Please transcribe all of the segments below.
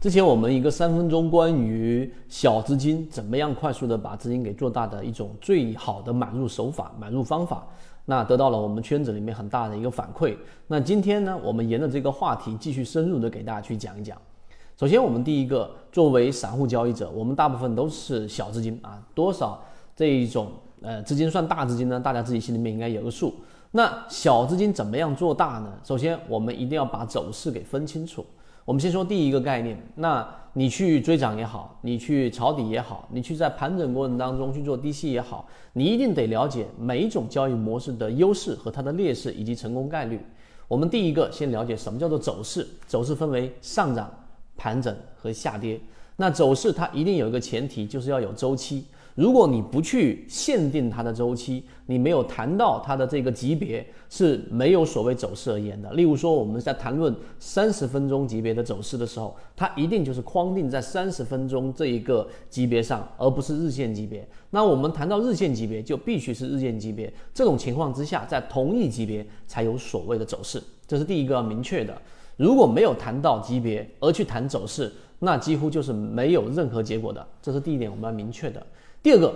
之前我们一个三分钟关于小资金怎么样快速的把资金给做大的一种最好的买入手法、买入方法，那得到了我们圈子里面很大的一个反馈。那今天呢，我们沿着这个话题继续深入的给大家去讲一讲。首先，我们第一个，作为散户交易者，我们大部分都是小资金啊，多少这一种呃资金算大资金呢？大家自己心里面应该有个数。那小资金怎么样做大呢？首先，我们一定要把走势给分清楚。我们先说第一个概念，那你去追涨也好，你去抄底也好，你去在盘整过程当中去做低吸也好，你一定得了解每一种交易模式的优势和它的劣势以及成功概率。我们第一个先了解什么叫做走势，走势分为上涨、盘整和下跌。那走势它一定有一个前提，就是要有周期。如果你不去限定它的周期，你没有谈到它的这个级别，是没有所谓走势而言的。例如说，我们在谈论三十分钟级别的走势的时候，它一定就是框定在三十分钟这一个级别上，而不是日线级别。那我们谈到日线级别，就必须是日线级别。这种情况之下，在同一级别才有所谓的走势，这是第一个要明确的。如果没有谈到级别而去谈走势，那几乎就是没有任何结果的。这是第一点，我们要明确的。第二个，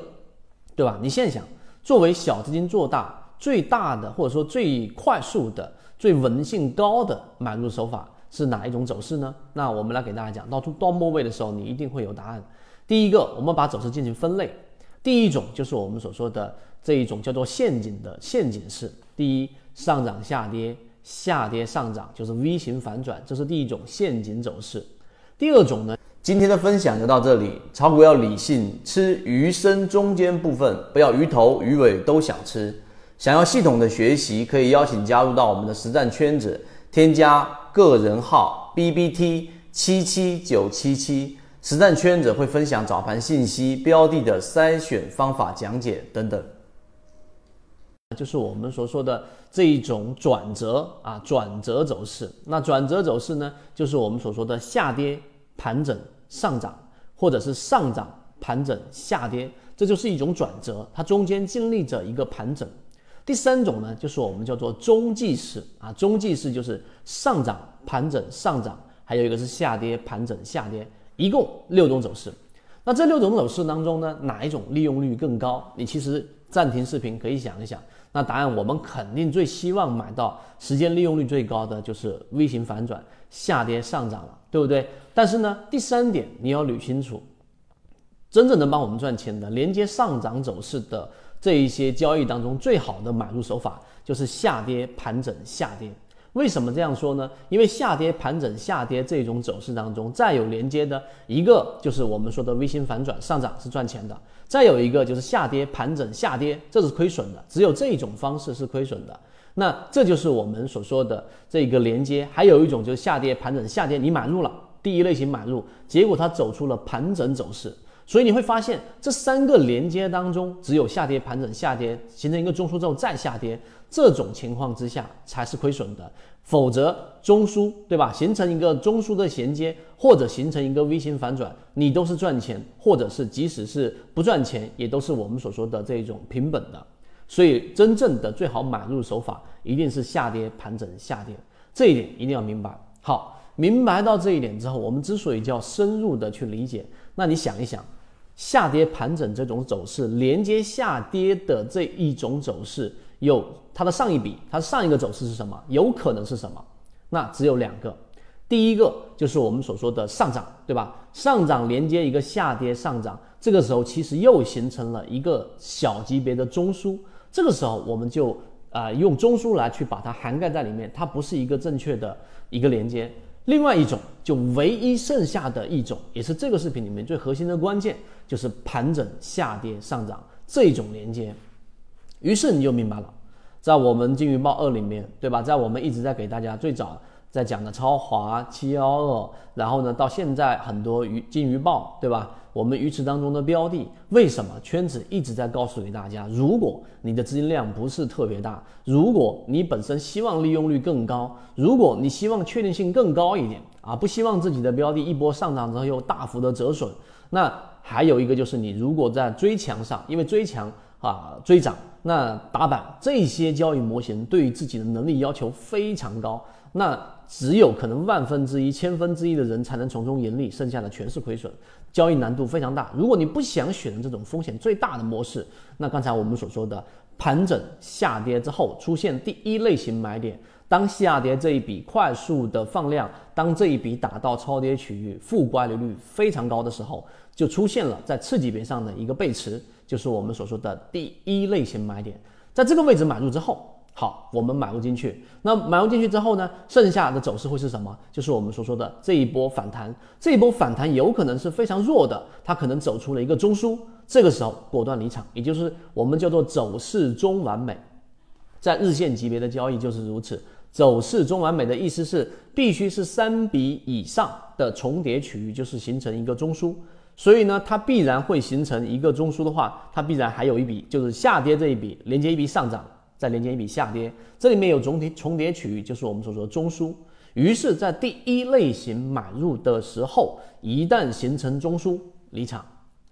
对吧？你现在想，作为小资金做大最大的或者说最快速的、最稳性高的买入手法是哪一种走势呢？那我们来给大家讲，到到末位的时候，你一定会有答案。第一个，我们把走势进行分类，第一种就是我们所说的这一种叫做陷阱的陷阱式。第一，上涨下跌，下跌上涨，就是 V 型反转，这是第一种陷阱走势。第二种呢？今天的分享就到这里。炒股要理性，吃鱼身中间部分，不要鱼头鱼尾都想吃。想要系统的学习，可以邀请加入到我们的实战圈子，添加个人号 B B T 七七九七七，实战圈子会分享早盘信息、标的的筛选方法讲解等等。就是我们所说的这一种转折啊，转折走势。那转折走势呢，就是我们所说的下跌。盘整上涨，或者是上涨盘整下跌，这就是一种转折，它中间经历着一个盘整。第三种呢，就是我们叫做中继式啊，中继式就是上涨盘整上涨，还有一个是下跌盘整下跌，一共六种走势。那这六种走势当中呢，哪一种利用率更高？你其实暂停视频可以想一想。那答案我们肯定最希望买到时间利用率最高的就是 V 型反转下跌上涨了，对不对？但是呢，第三点你要捋清楚，真正能帮我们赚钱的连接上涨走势的这一些交易当中，最好的买入手法就是下跌盘整下跌。为什么这样说呢？因为下跌盘整下跌这种走势当中，再有连接的一个就是我们说的微型反转上涨是赚钱的，再有一个就是下跌盘整下跌，这是亏损的。只有这种方式是亏损的。那这就是我们所说的这个连接。还有一种就是下跌盘整下跌，你买入了第一类型买入，结果它走出了盘整走势。所以你会发现，这三个连接当中，只有下跌、盘整、下跌，形成一个中枢之后再下跌，这种情况之下才是亏损的。否则，中枢对吧？形成一个中枢的衔接，或者形成一个 V 型反转，你都是赚钱，或者是即使是不赚钱，也都是我们所说的这种平本的。所以，真正的最好买入手法一定是下跌、盘整、下跌，这一点一定要明白。好，明白到这一点之后，我们之所以叫深入的去理解。那你想一想，下跌盘整这种走势，连接下跌的这一种走势，有它的上一笔，它上一个走势是什么？有可能是什么？那只有两个，第一个就是我们所说的上涨，对吧？上涨连接一个下跌上涨，这个时候其实又形成了一个小级别的中枢，这个时候我们就啊用中枢来去把它涵盖在里面，它不是一个正确的一个连接。另外一种，就唯一剩下的一种，也是这个视频里面最核心的关键，就是盘整下跌上涨这种连接。于是你就明白了，在我们金鱼报二里面，对吧？在我们一直在给大家最早。在讲的超华七幺二，然后呢，到现在很多鱼金鱼报，对吧？我们鱼池当中的标的，为什么圈子一直在告诉给大家？如果你的资金量不是特别大，如果你本身希望利用率更高，如果你希望确定性更高一点啊，不希望自己的标的一波上涨之后又大幅的折损，那还有一个就是你如果在追强上，因为追强啊追涨，那打板这些交易模型对于自己的能力要求非常高，那。只有可能万分之一、千分之一的人才能从中盈利，剩下的全是亏损，交易难度非常大。如果你不想选择这种风险最大的模式，那刚才我们所说的盘整下跌之后出现第一类型买点，当下跌这一笔快速的放量，当这一笔打到超跌区域，负乖离率非常高的时候，就出现了在次级别上的一个背驰，就是我们所说的第一类型买点，在这个位置买入之后。好，我们买入进去。那买入进去之后呢？剩下的走势会是什么？就是我们所说的这一波反弹。这一波反弹有可能是非常弱的，它可能走出了一个中枢。这个时候果断离场，也就是我们叫做走势中完美。在日线级别的交易就是如此。走势中完美的意思是，必须是三笔以上的重叠区域，就是形成一个中枢。所以呢，它必然会形成一个中枢的话，它必然还有一笔就是下跌这一笔连接一笔上涨。再连接一笔下跌，这里面有总体重叠区域，就是我们所说的中枢。于是，在第一类型买入的时候，一旦形成中枢，离场，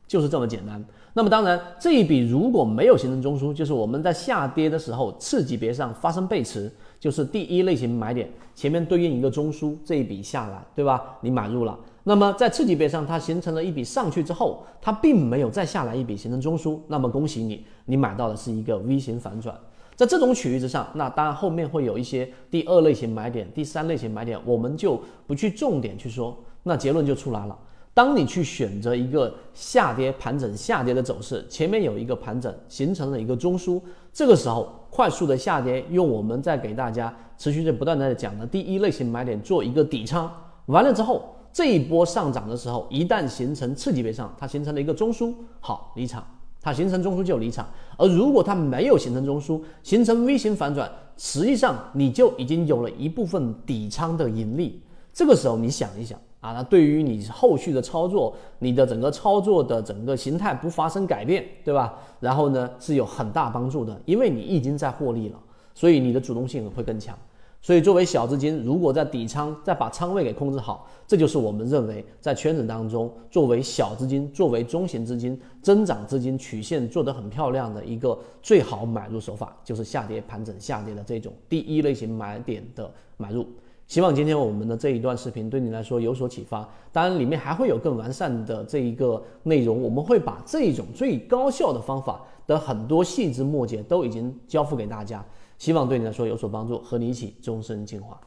就是这么简单。那么，当然这一笔如果没有形成中枢，就是我们在下跌的时候次级别上发生背驰，就是第一类型买点前面对应一个中枢，这一笔下来，对吧？你买入了。那么在次级别上它形成了一笔上去之后，它并没有再下来一笔形成中枢，那么恭喜你，你买到的是一个 V 型反转。在这种区域之上，那当然后面会有一些第二类型买点、第三类型买点，我们就不去重点去说。那结论就出来了：当你去选择一个下跌盘整、下跌的走势，前面有一个盘整形成了一个中枢，这个时候快速的下跌，用我们在给大家持续在不断的讲的第一类型买点做一个底仓，完了之后，这一波上涨的时候，一旦形成次级别上，它形成了一个中枢，好离场。它形成中枢就离场，而如果它没有形成中枢，形成 V 型反转，实际上你就已经有了一部分底仓的盈利。这个时候你想一想啊，那对于你后续的操作，你的整个操作的整个形态不发生改变，对吧？然后呢是有很大帮助的，因为你已经在获利了，所以你的主动性会更强。所以，作为小资金，如果在底仓再把仓位给控制好，这就是我们认为在圈子当中，作为小资金、作为中型资金、增长资金曲线做得很漂亮的一个最好买入手法，就是下跌盘整下跌的这种第一类型买点的买入。希望今天我们的这一段视频对你来说有所启发。当然，里面还会有更完善的这一个内容，我们会把这种最高效的方法的很多细枝末节都已经交付给大家。希望对你来说有所帮助，和你一起终身进化。